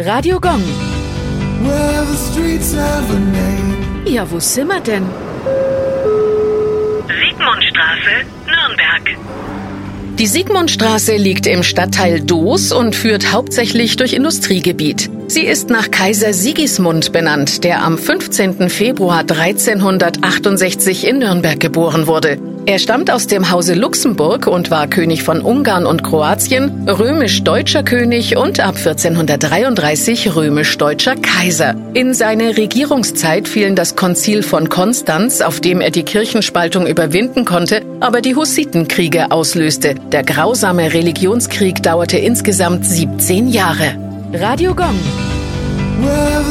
Radio Gong. Well, the streets have a name. Ja, wo sind wir denn? Siegmundstraße, Nürnberg. Die Siegmundstraße liegt im Stadtteil Doos und führt hauptsächlich durch Industriegebiet. Sie ist nach Kaiser Sigismund benannt, der am 15. Februar 1368 in Nürnberg geboren wurde. Er stammt aus dem Hause Luxemburg und war König von Ungarn und Kroatien, römisch-deutscher König und ab 1433 römisch-deutscher Kaiser. In seine Regierungszeit fielen das Konzil von Konstanz, auf dem er die Kirchenspaltung überwinden konnte, aber die Hussitenkriege auslöste. Der grausame Religionskrieg dauerte insgesamt 17 Jahre. Radio Gong. Well,